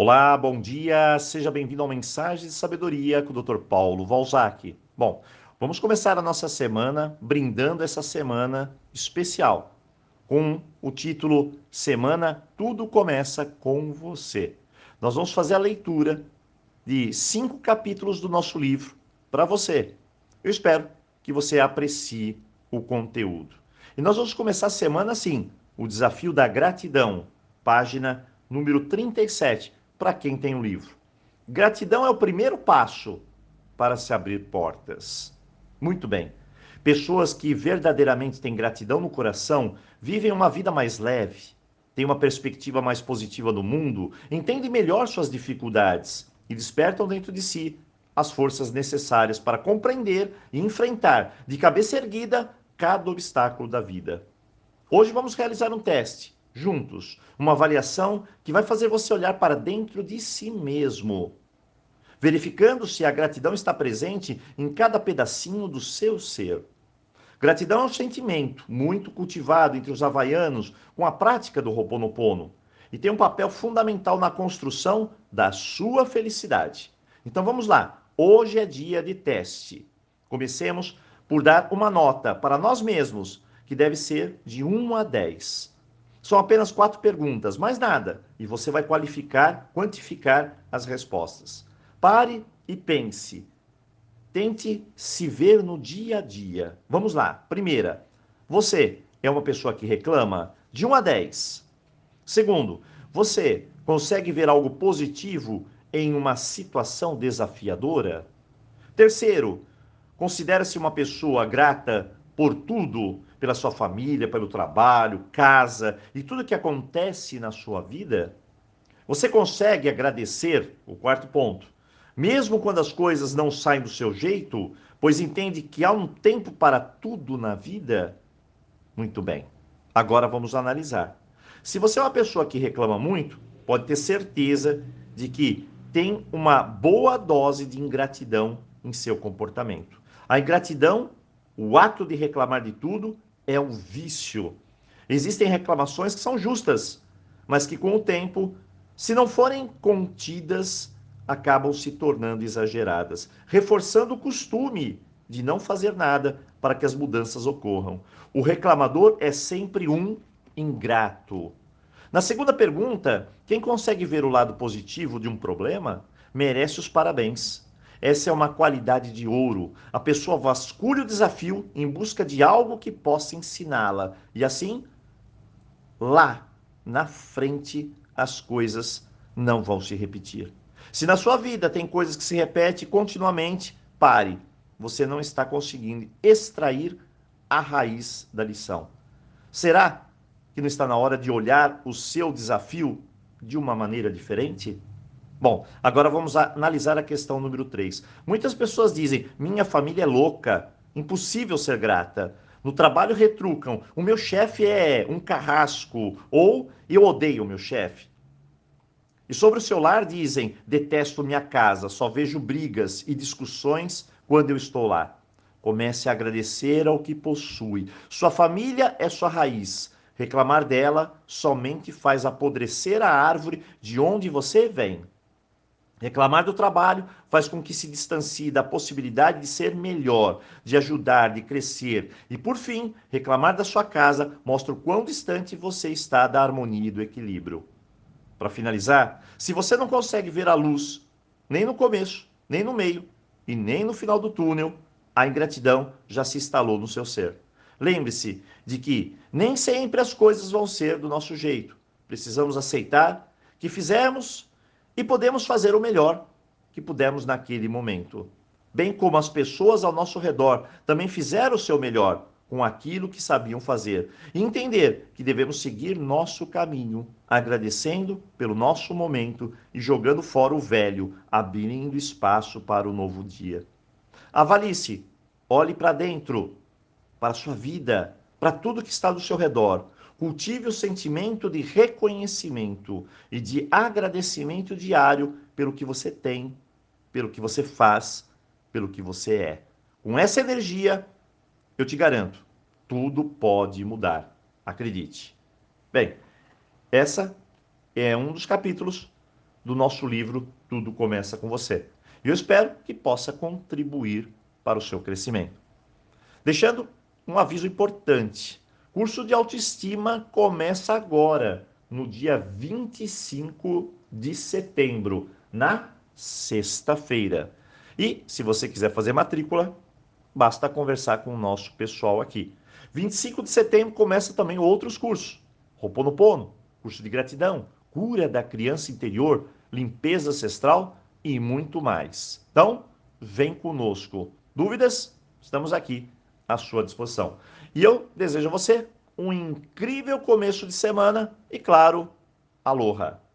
Olá, bom dia, seja bem-vindo ao Mensagem de Sabedoria com o Dr. Paulo Valzac. Bom, vamos começar a nossa semana brindando essa semana especial com o título Semana Tudo Começa com Você. Nós vamos fazer a leitura de cinco capítulos do nosso livro para você. Eu espero que você aprecie o conteúdo. E nós vamos começar a semana assim, o desafio da gratidão, página número 37 para quem tem o livro. Gratidão é o primeiro passo para se abrir portas. Muito bem. Pessoas que verdadeiramente têm gratidão no coração vivem uma vida mais leve, têm uma perspectiva mais positiva do mundo, entendem melhor suas dificuldades e despertam dentro de si as forças necessárias para compreender e enfrentar de cabeça erguida cada obstáculo da vida. Hoje vamos realizar um teste juntos, uma avaliação que vai fazer você olhar para dentro de si mesmo, verificando se a gratidão está presente em cada pedacinho do seu ser. Gratidão é um sentimento muito cultivado entre os havaianos com a prática do Ho'oponopono e tem um papel fundamental na construção da sua felicidade. Então vamos lá. Hoje é dia de teste. Comecemos por dar uma nota para nós mesmos, que deve ser de 1 a 10. São apenas quatro perguntas, mais nada, e você vai qualificar, quantificar as respostas. Pare e pense. Tente se ver no dia a dia. Vamos lá. Primeira, você é uma pessoa que reclama de 1 a 10. Segundo, você consegue ver algo positivo em uma situação desafiadora? Terceiro, considera-se uma pessoa grata por tudo pela sua família, pelo trabalho, casa e tudo que acontece na sua vida? Você consegue agradecer? O quarto ponto. Mesmo quando as coisas não saem do seu jeito, pois entende que há um tempo para tudo na vida? Muito bem. Agora vamos analisar. Se você é uma pessoa que reclama muito, pode ter certeza de que tem uma boa dose de ingratidão em seu comportamento. A ingratidão, o ato de reclamar de tudo, é um vício. Existem reclamações que são justas, mas que com o tempo, se não forem contidas, acabam se tornando exageradas, reforçando o costume de não fazer nada para que as mudanças ocorram. O reclamador é sempre um ingrato. Na segunda pergunta, quem consegue ver o lado positivo de um problema merece os parabéns. Essa é uma qualidade de ouro. A pessoa vasculha o desafio em busca de algo que possa ensiná-la. E assim, lá na frente, as coisas não vão se repetir. Se na sua vida tem coisas que se repetem continuamente, pare. Você não está conseguindo extrair a raiz da lição. Será que não está na hora de olhar o seu desafio de uma maneira diferente? Bom, agora vamos analisar a questão número 3. Muitas pessoas dizem: minha família é louca, impossível ser grata. No trabalho retrucam: o meu chefe é um carrasco, ou eu odeio o meu chefe. E sobre o seu lar dizem: detesto minha casa, só vejo brigas e discussões quando eu estou lá. Comece a agradecer ao que possui. Sua família é sua raiz. Reclamar dela somente faz apodrecer a árvore de onde você vem. Reclamar do trabalho faz com que se distancie da possibilidade de ser melhor, de ajudar, de crescer. E por fim, reclamar da sua casa mostra o quão distante você está da harmonia e do equilíbrio. Para finalizar, se você não consegue ver a luz, nem no começo, nem no meio e nem no final do túnel, a ingratidão já se instalou no seu ser. Lembre-se de que nem sempre as coisas vão ser do nosso jeito. Precisamos aceitar que fizemos e podemos fazer o melhor que pudermos naquele momento. Bem como as pessoas ao nosso redor também fizeram o seu melhor com aquilo que sabiam fazer. E entender que devemos seguir nosso caminho, agradecendo pelo nosso momento e jogando fora o velho, abrindo espaço para o novo dia. Avalie-se, olhe para dentro, para a sua vida, para tudo que está do seu redor. Cultive o sentimento de reconhecimento e de agradecimento diário pelo que você tem, pelo que você faz, pelo que você é. Com essa energia, eu te garanto, tudo pode mudar. Acredite. Bem, essa é um dos capítulos do nosso livro Tudo Começa com Você. E eu espero que possa contribuir para o seu crescimento. Deixando um aviso importante: curso de autoestima começa agora, no dia 25 de setembro, na sexta-feira. E se você quiser fazer matrícula, basta conversar com o nosso pessoal aqui. 25 de setembro começa também outros cursos. Roponopono, curso de gratidão, cura da criança interior, limpeza ancestral e muito mais. Então, vem conosco. Dúvidas? Estamos aqui à sua disposição. E eu desejo a você um incrível começo de semana e, claro, aloha!